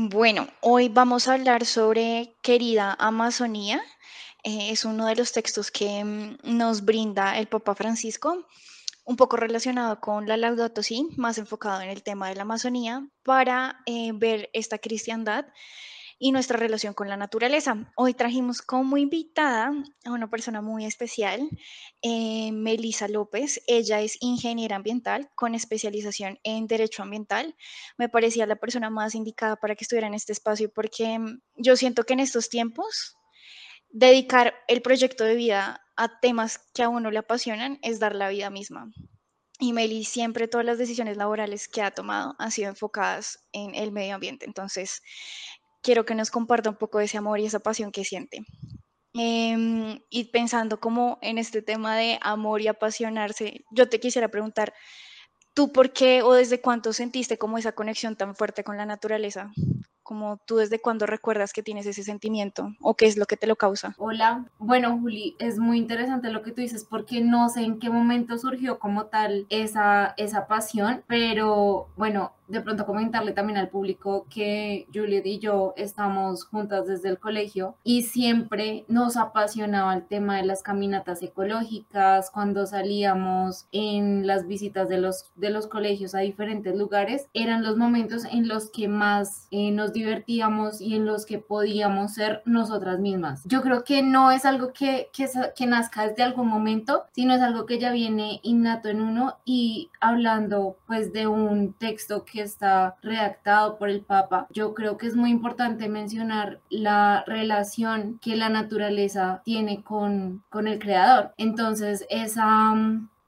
Bueno, hoy vamos a hablar sobre Querida Amazonía. Eh, es uno de los textos que mm, nos brinda el Papa Francisco, un poco relacionado con la Laudato Si, más enfocado en el tema de la Amazonía, para eh, ver esta cristiandad y nuestra relación con la naturaleza. Hoy trajimos como invitada a una persona muy especial, eh, Melisa López. Ella es ingeniera ambiental con especialización en derecho ambiental. Me parecía la persona más indicada para que estuviera en este espacio porque mm, yo siento que en estos tiempos dedicar el proyecto de vida a temas que a uno le apasionan es dar la vida misma. Y Meli siempre todas las decisiones laborales que ha tomado han sido enfocadas en el medio ambiente. Entonces, quiero que nos comparta un poco de ese amor y esa pasión que siente. Em, y pensando como en este tema de amor y apasionarse, yo te quisiera preguntar, ¿tú por qué o desde cuánto sentiste como esa conexión tan fuerte con la naturaleza? como tú desde cuándo recuerdas que tienes ese sentimiento o qué es lo que te lo causa. Hola, bueno Juli, es muy interesante lo que tú dices porque no sé en qué momento surgió como tal esa, esa pasión, pero bueno, de pronto comentarle también al público que Juliet y yo estamos juntas desde el colegio y siempre nos apasionaba el tema de las caminatas ecológicas, cuando salíamos en las visitas de los, de los colegios a diferentes lugares, eran los momentos en los que más eh, nos divertíamos y en los que podíamos ser nosotras mismas. Yo creo que no es algo que, que, que nazca desde algún momento, sino es algo que ya viene innato en uno y hablando pues de un texto que está redactado por el Papa, yo creo que es muy importante mencionar la relación que la naturaleza tiene con, con el creador. Entonces, esa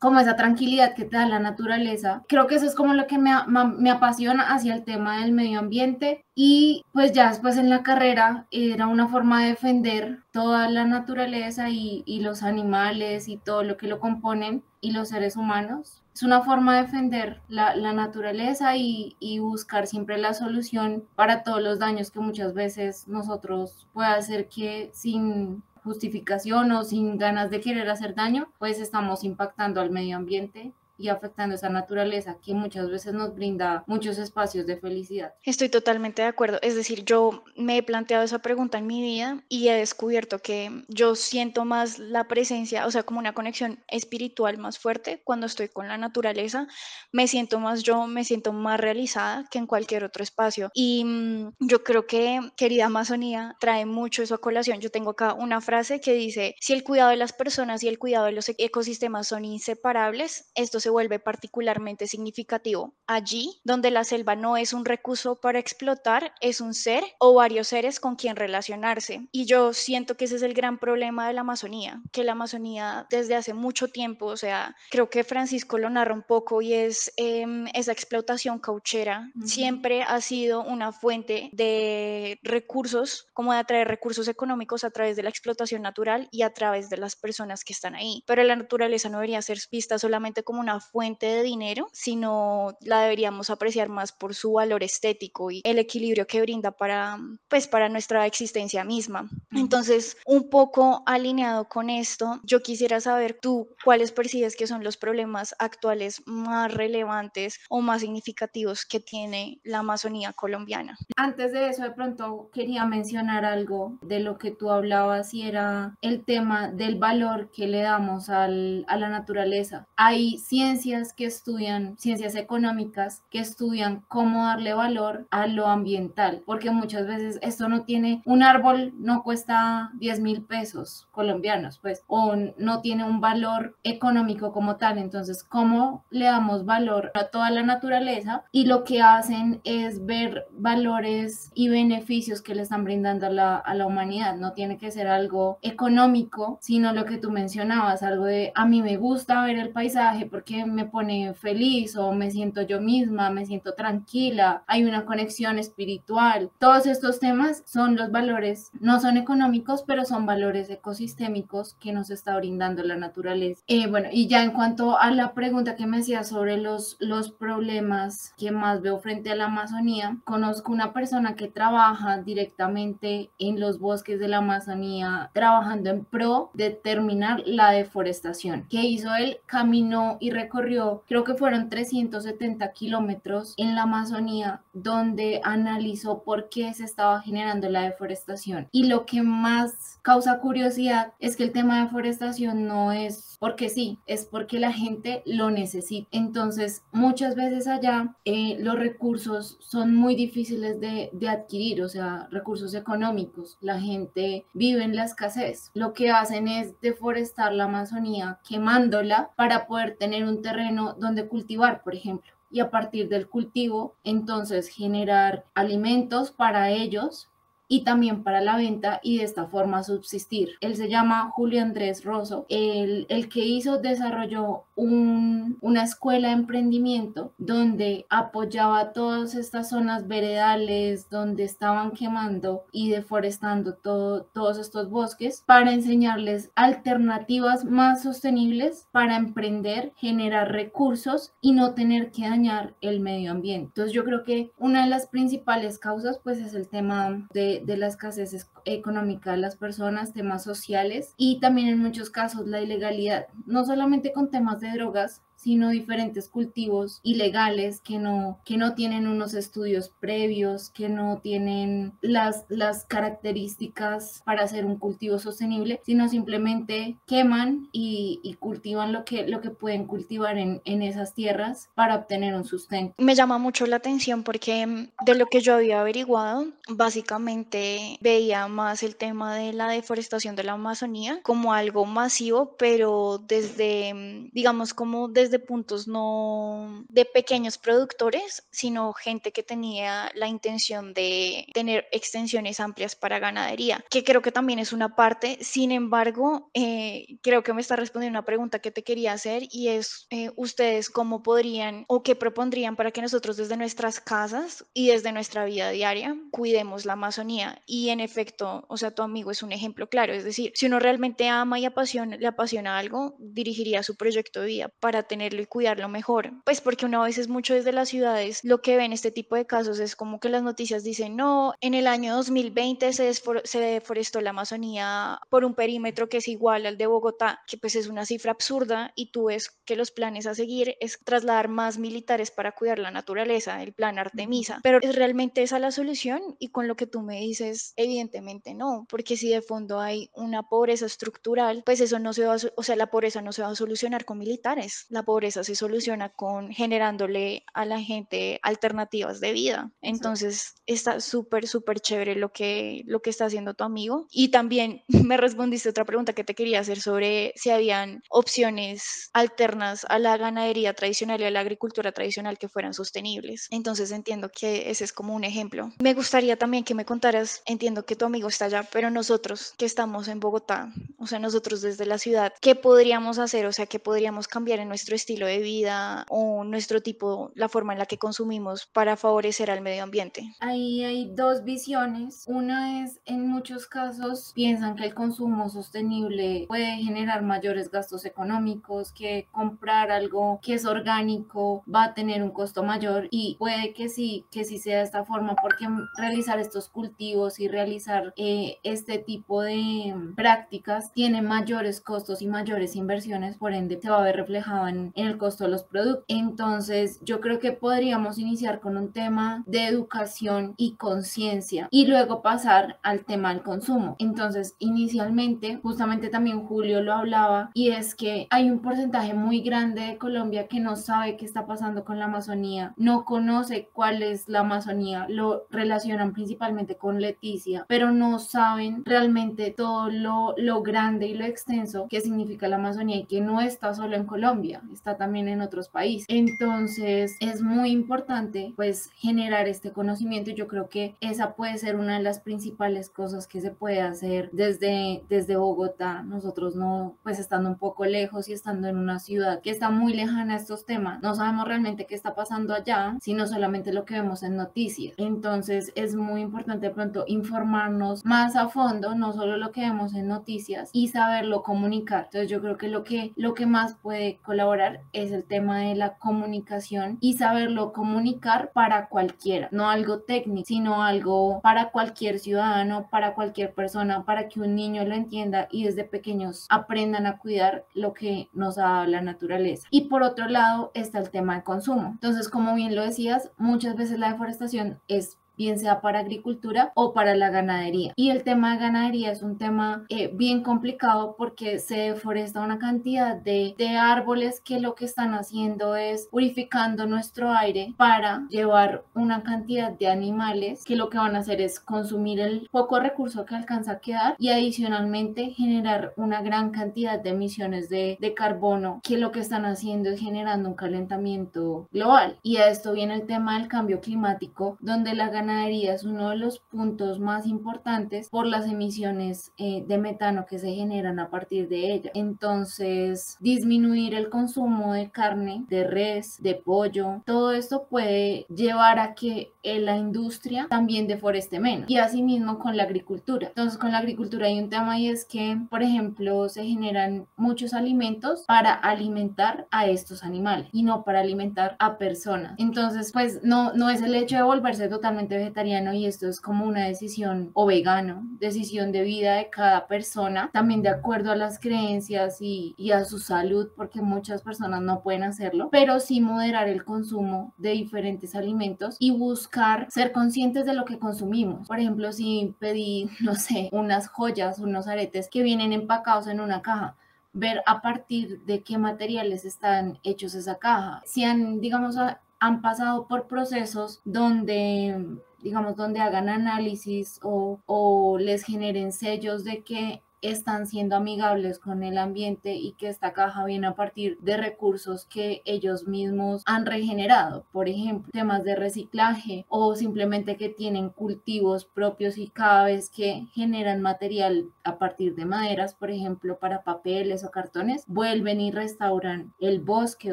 como esa tranquilidad que te da la naturaleza. Creo que eso es como lo que me, me, apasiona hacia el tema del medio ambiente y pues ya después en la carrera era una forma de defender toda la naturaleza y los animales y todo lo que lo componen y los seres humanos. Es una forma de defender la, naturaleza y, y, buscar siempre la solución para todos los daños que muchas veces nosotros puede hacer que sin justificación o sin ganas de querer hacer daño, pues estamos impactando al medio ambiente y afectando esa naturaleza que muchas veces nos brinda muchos espacios de felicidad. Estoy totalmente de acuerdo. Es decir, yo me he planteado esa pregunta en mi vida y he descubierto que yo siento más la presencia, o sea, como una conexión espiritual más fuerte cuando estoy con la naturaleza. Me siento más yo, me siento más realizada que en cualquier otro espacio. Y mmm, yo creo que, querida Amazonía, trae mucho eso a colación. Yo tengo acá una frase que dice, si el cuidado de las personas y el cuidado de los ecosistemas son inseparables, esto se vuelve particularmente significativo. Allí, donde la selva no es un recurso para explotar, es un ser o varios seres con quien relacionarse. Y yo siento que ese es el gran problema de la Amazonía, que la Amazonía desde hace mucho tiempo, o sea, creo que Francisco lo narra un poco y es eh, esa explotación cauchera, uh -huh. siempre ha sido una fuente de recursos, como de atraer recursos económicos a través de la explotación natural y a través de las personas que están ahí. Pero la naturaleza no debería ser vista solamente como una fuente de dinero, sino la deberíamos apreciar más por su valor estético y el equilibrio que brinda para, pues, para nuestra existencia misma. Entonces, un poco alineado con esto, yo quisiera saber tú cuáles percibes que son los problemas actuales más relevantes o más significativos que tiene la Amazonía colombiana. Antes de eso, de pronto quería mencionar algo de lo que tú hablabas y era el tema del valor que le damos al, a la naturaleza. Hay ciencias que estudian, ciencias económicas, que estudian cómo darle valor a lo ambiental, porque muchas veces esto no tiene, un árbol no cuesta 10 mil pesos colombianos, pues, o no tiene un valor económico como tal, entonces, ¿cómo le damos valor a toda la naturaleza? Y lo que hacen es ver valores y beneficios que le están brindando a la, a la humanidad, no tiene que ser algo económico, sino lo que tú mencionabas, algo de, a mí me gusta ver el paisaje porque me pone feliz o me siento yo misma, me siento tranquila, hay una conexión espiritual. Todos estos temas son los valores, no son económicos, pero son valores ecosistémicos que nos está brindando la naturaleza. Eh, bueno, y ya en cuanto a la pregunta que me hacía sobre los, los problemas que más veo frente a la Amazonía, conozco una persona que trabaja directamente en los bosques de la Amazonía, trabajando en pro de terminar la deforestación. ¿Qué hizo él? Caminó y recorrió, creo que fueron 370 kilómetros en la Amazonía, donde analizó por qué se estaba generando la deforestación. Y lo que más causa curiosidad es que el tema de deforestación no es porque sí, es porque la gente lo necesita. Entonces, muchas veces allá eh, los recursos son muy difíciles de, de adquirir, o sea, recursos económicos. La gente vive en la escasez. Lo que hacen es deforestar la Amazonía quemándola para poder tener un terreno donde cultivar, por ejemplo y a partir del cultivo entonces generar alimentos para ellos y también para la venta y de esta forma subsistir. Él se llama Julio Andrés Rosso. El, el que hizo, desarrolló un, una escuela de emprendimiento donde apoyaba todas estas zonas veredales donde estaban quemando y deforestando todo, todos estos bosques para enseñarles alternativas más sostenibles para emprender, generar recursos y no tener que dañar el medio ambiente. Entonces yo creo que una de las principales causas pues es el tema de, de, la escasez económica de las personas, temas sociales y también en muchos casos la ilegalidad, no solamente con temas de drogas, sino diferentes cultivos ilegales que no, que no tienen unos estudios previos, que no tienen las, las características para hacer un cultivo sostenible, sino simplemente queman y, y cultivan lo que, lo que pueden cultivar en, en esas tierras para obtener un sustento. Me llama mucho la atención porque mm, de lo que yo había averiguado, básicamente veía más el tema de la deforestación de la Amazonía como algo masivo, pero desde, mm, digamos, como desde de puntos no de pequeños productores, sino gente que tenía la intención de tener extensiones amplias para ganadería, que creo que también es una parte. Sin embargo, eh, creo que me está respondiendo una pregunta que te quería hacer y es, eh, ¿ustedes cómo podrían o qué propondrían para que nosotros desde nuestras casas y desde nuestra vida diaria cuidemos la Amazonía? Y en efecto, o sea, tu amigo es un ejemplo claro, es decir, si uno realmente ama y apasiona, le apasiona algo, dirigiría su proyecto de vida para tener y cuidarlo mejor. Pues porque una vez es mucho desde las ciudades lo que ven este tipo de casos es como que las noticias dicen, no, en el año 2020 se, se deforestó la Amazonía por un perímetro que es igual al de Bogotá, que pues es una cifra absurda y tú ves que los planes a seguir es trasladar más militares para cuidar la naturaleza, el plan Artemisa. Pero ¿es realmente esa la solución? Y con lo que tú me dices, evidentemente no, porque si de fondo hay una pobreza estructural, pues eso no se va a, o sea, la pobreza no se va a solucionar con militares. La pobreza se soluciona con generándole a la gente alternativas de vida. Entonces está súper, súper chévere lo que, lo que está haciendo tu amigo. Y también me respondiste otra pregunta que te quería hacer sobre si habían opciones alternas a la ganadería tradicional y a la agricultura tradicional que fueran sostenibles. Entonces entiendo que ese es como un ejemplo. Me gustaría también que me contaras, entiendo que tu amigo está allá, pero nosotros que estamos en Bogotá, o sea, nosotros desde la ciudad, ¿qué podríamos hacer? O sea, ¿qué podríamos cambiar en nuestro estilo de vida o nuestro tipo, la forma en la que consumimos para favorecer al medio ambiente? Ahí hay dos visiones. Una es, en muchos casos, piensan que el consumo sostenible puede generar mayores gastos económicos, que comprar algo que es orgánico va a tener un costo mayor y puede que sí, que sí sea de esta forma, porque realizar estos cultivos y realizar eh, este tipo de prácticas tiene mayores costos y mayores inversiones, por ende se va a ver reflejado en, en el costo de los productos. Entonces, yo creo que podríamos iniciar con un tema de educación y conciencia y luego pasar al tema del consumo. Entonces, inicialmente, justamente también Julio lo hablaba y es que hay un porcentaje muy grande de Colombia que no sabe qué está pasando con la Amazonía, no conoce cuál es la Amazonía, lo relacionan principalmente con Leticia, pero no saben realmente todo lo, lo grande y lo extenso que significa la Amazonía y que no está solo en Colombia, está también en otros países. Entonces es muy importante pues generar este conocimiento yo creo que esa puede ser una de las principales cosas que se puede hacer desde, desde Bogotá. Nosotros no, pues estando un poco lejos y estando en una ciudad que está muy lejana a estos temas, no sabemos realmente qué está pasando allá, sino solamente lo que vemos en noticias. Entonces es muy importante de pronto informarnos más a fondo, no solo lo que vemos en noticias y saberlo comunicar. Entonces yo creo que lo que, lo que más puede colaborar es el tema de la comunicación y saberlo comunicar para cualquiera, no algo técnico, sino algo para cualquier ciudadano, para cualquier persona, para que un niño lo entienda y desde pequeños aprendan a cuidar lo que nos da la naturaleza. Y por otro lado está el tema de consumo. Entonces, como bien lo decías, muchas veces la deforestación es bien sea para agricultura o para la ganadería. Y el tema de ganadería es un tema eh, bien complicado porque se deforesta una cantidad de, de árboles que lo que están haciendo es purificando nuestro aire para llevar una cantidad de animales que lo que van a hacer es consumir el poco recurso que alcanza a quedar y adicionalmente generar una gran cantidad de emisiones de, de carbono que lo que están haciendo es generando un calentamiento global. Y a esto viene el tema del cambio climático, donde la ganadería es uno de los puntos más importantes por las emisiones eh, de metano que se generan a partir de ella. Entonces, disminuir el consumo de carne, de res, de pollo, todo esto puede llevar a que la industria también deforeste menos y asimismo con la agricultura. Entonces, con la agricultura hay un tema y es que, por ejemplo, se generan muchos alimentos para alimentar a estos animales y no para alimentar a personas. Entonces, pues no, no es el hecho de volverse totalmente vegetariano y esto es como una decisión o vegano, decisión de vida de cada persona, también de acuerdo a las creencias y, a su salud, porque muchas personas no pueden hacerlo, pero sí moderar el consumo de diferentes alimentos y buscar ser conscientes de lo que consumimos. Por ejemplo, si pedí, no sé, unas joyas, unos aretes que vienen empacados en una caja, ver a partir de qué materiales están hechos esa caja. Si han, digamos, han pasado por procesos donde digamos, donde hagan análisis o, o les generen sellos de que están siendo amigables con el ambiente y que esta caja viene a partir de recursos que ellos mismos han regenerado, por ejemplo, temas de reciclaje o simplemente que tienen cultivos propios y cada vez que generan material a partir de maderas, por ejemplo, para papeles o cartones, vuelven y restauran el bosque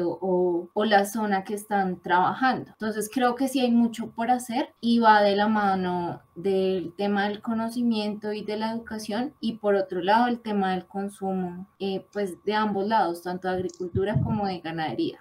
o, o, la zona que están trabajando. Entonces creo que sí hay mucho por hacer y va de la mano del tema del conocimiento y de la educación y por lado el tema del consumo, eh, pues de ambos lados, tanto de agricultura como de ganadería.